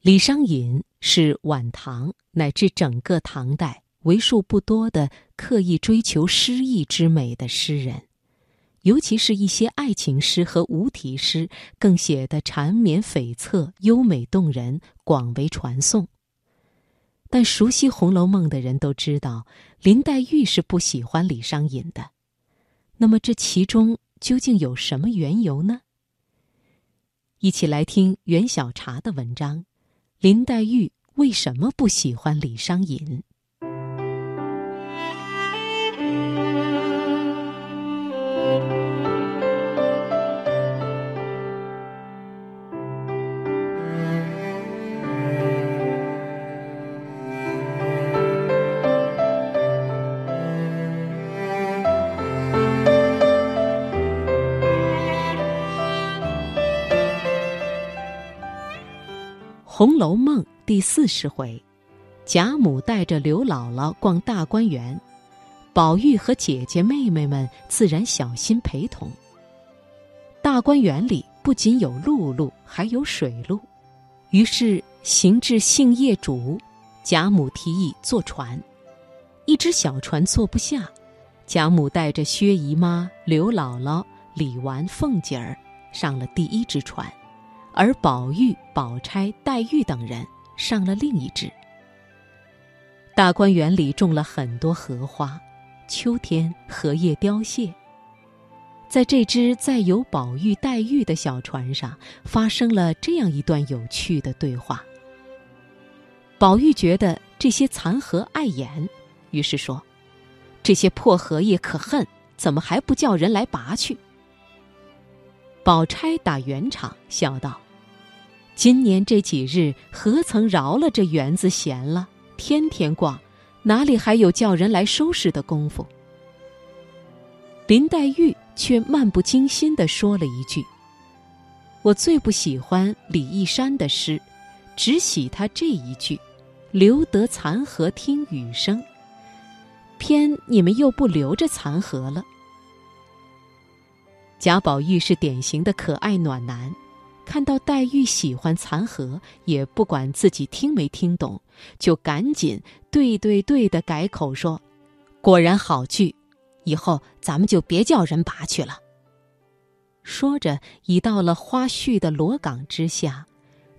李商隐是晚唐乃至整个唐代为数不多的刻意追求诗意之美的诗人，尤其是一些爱情诗和无题诗，更写得缠绵悱恻、优美动人，广为传颂。但熟悉《红楼梦》的人都知道，林黛玉是不喜欢李商隐的。那么这其中究竟有什么缘由呢？一起来听袁小茶的文章：林黛玉为什么不喜欢李商隐？《红楼梦》第四十回，贾母带着刘姥姥逛大观园，宝玉和姐姐妹妹们自然小心陪同。大观园里不仅有陆路，还有水路，于是行至杏叶渚，贾母提议坐船。一只小船坐不下，贾母带着薛姨妈、刘姥姥、李纨、凤姐儿上了第一只船。而宝玉、宝钗、黛玉等人上了另一只。大观园里种了很多荷花，秋天荷叶凋谢。在这只载有宝玉、黛玉的小船上，发生了这样一段有趣的对话。宝玉觉得这些残荷碍眼，于是说：“这些破荷叶可恨，怎么还不叫人来拔去？”宝钗打圆场，笑道。今年这几日，何曾饶了这园子闲了？天天逛，哪里还有叫人来收拾的功夫？林黛玉却漫不经心地说了一句：“我最不喜欢李义山的诗，只喜他这一句‘留得残荷听雨声’，偏你们又不留着残荷了。”贾宝玉是典型的可爱暖男。看到黛玉喜欢残荷，也不管自己听没听懂，就赶紧对对对的改口说：“果然好句，以后咱们就别叫人拔去了。”说着，已到了花絮的罗岗之下，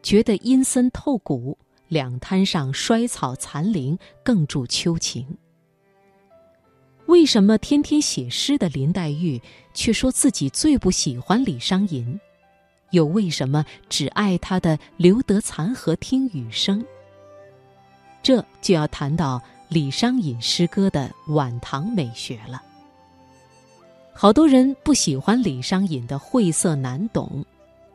觉得阴森透骨，两滩上衰草残林，更助秋情。为什么天天写诗的林黛玉，却说自己最不喜欢李商隐？又为什么只爱他的“留得残荷听雨声”？这就要谈到李商隐诗歌的晚唐美学了。好多人不喜欢李商隐的晦涩难懂，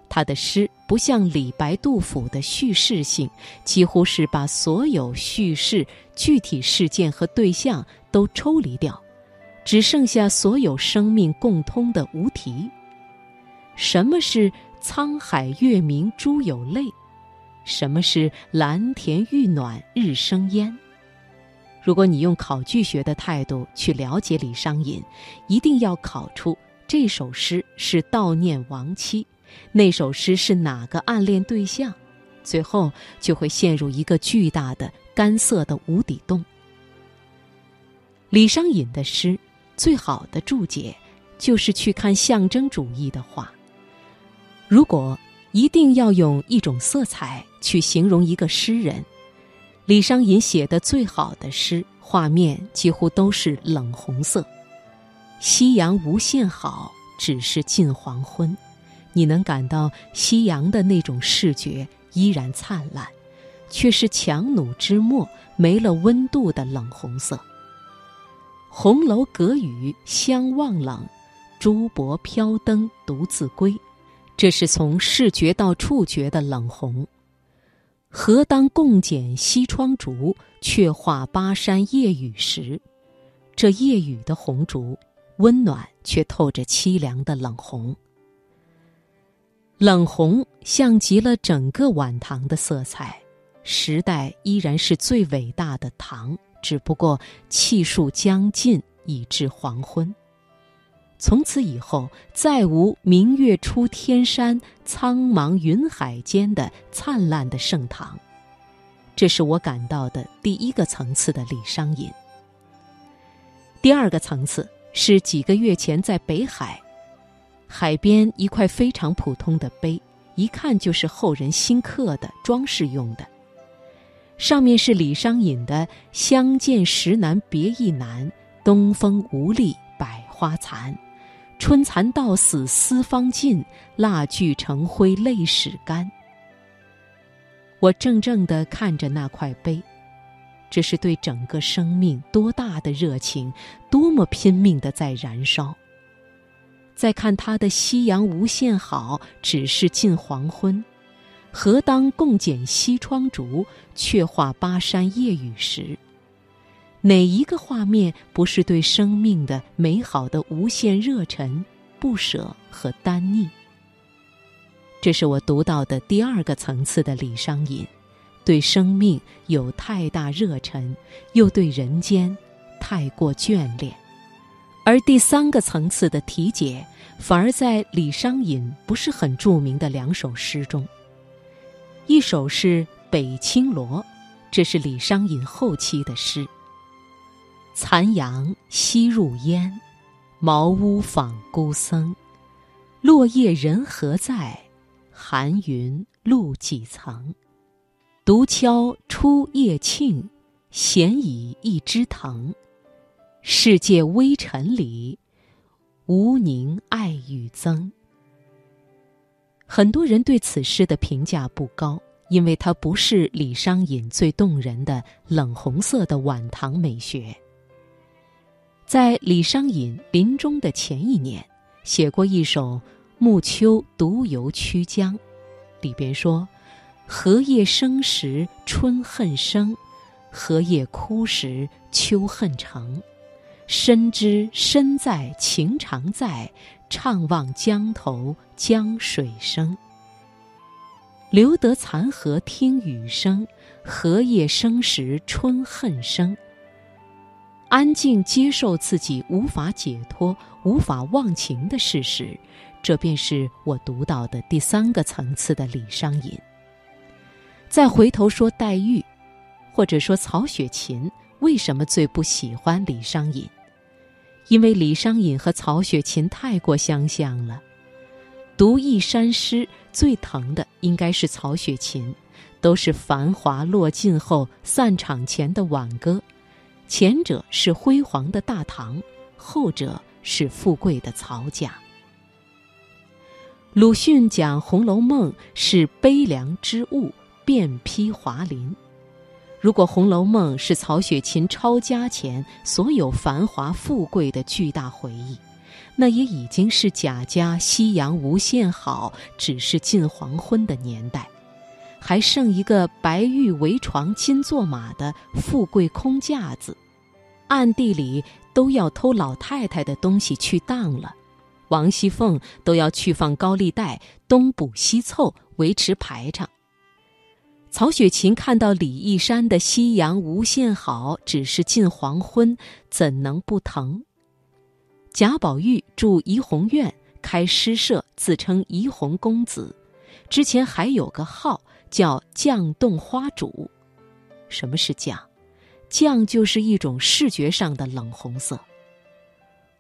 他的诗不像李白、杜甫的叙事性，几乎是把所有叙事、具体事件和对象都抽离掉，只剩下所有生命共通的无题。什么是？沧海月明珠有泪，什么是蓝田玉暖日生烟？如果你用考据学的态度去了解李商隐，一定要考出这首诗是悼念亡妻，那首诗是哪个暗恋对象，最后就会陷入一个巨大的干涩的无底洞。李商隐的诗最好的注解，就是去看象征主义的画。如果一定要用一种色彩去形容一个诗人，李商隐写的最好的诗，画面几乎都是冷红色。夕阳无限好，只是近黄昏。你能感到夕阳的那种视觉依然灿烂，却是强弩之末没了温度的冷红色。红楼隔雨相望冷，珠箔飘灯独自归。这是从视觉到触觉的冷红。何当共剪西窗烛，却话巴山夜雨时。这夜雨的红烛，温暖却透着凄凉的冷红。冷红像极了整个晚唐的色彩。时代依然是最伟大的唐，只不过气数将尽，已至黄昏。从此以后再无明月出天山、苍茫云海间的灿烂的盛唐。这是我感到的第一个层次的李商隐。第二个层次是几个月前在北海，海边一块非常普通的碑，一看就是后人新刻的装饰用的。上面是李商隐的“相见时难别亦难，东风无力百花残，春蚕到死丝方尽，蜡炬成灰泪始干。”我怔怔地看着那块碑，这是对整个生命多大的热情，多么拼命的在燃烧。再看他的“夕阳无限好，只是近黄昏。”何当共剪西窗烛，却话巴山夜雨时。哪一个画面不是对生命的美好的无限热忱、不舍和单逆？这是我读到的第二个层次的李商隐，对生命有太大热忱，又对人间太过眷恋。而第三个层次的题解，反而在李商隐不是很著名的两首诗中。一首是《北青罗》，这是李商隐后期的诗。残阳西入烟，茅屋访孤僧。落叶人何在？寒云露几层？独敲初夜磬，闲倚一枝藤。世界微尘里，无宁爱与憎。很多人对此诗的评价不高，因为它不是李商隐最动人的冷红色的晚唐美学。在李商隐临终的前一年，写过一首《暮秋独游曲江》，里边说：“荷叶生时春恨生，荷叶枯时秋恨成。深知身在情常在。”怅望江头江水声，留得残荷听雨声。荷叶生时春恨生。安静接受自己无法解脱、无法忘情的事实，这便是我读到的第三个层次的李商隐。再回头说黛玉，或者说曹雪芹，为什么最不喜欢李商隐？因为李商隐和曹雪芹太过相像了，读一山诗最疼的应该是曹雪芹，都是繁华落尽后散场前的挽歌，前者是辉煌的大唐，后者是富贵的曹家。鲁迅讲《红楼梦》是悲凉之物，遍披华林。如果《红楼梦》是曹雪芹抄家前所有繁华富贵的巨大回忆，那也已经是贾家夕阳无限好，只是近黄昏的年代，还剩一个白玉围床金坐马的富贵空架子，暗地里都要偷老太太的东西去当了，王熙凤都要去放高利贷，东补西凑维持排场。曹雪芹看到李义山的夕阳无限好，只是近黄昏，怎能不疼？贾宝玉住怡红院，开诗社，自称怡红公子，之前还有个号叫绛洞花主。什么是绛？绛就是一种视觉上的冷红色。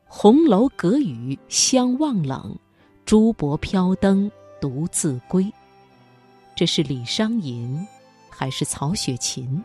红楼隔雨相望冷，珠箔飘灯独自归。这是李商隐，还是曹雪芹？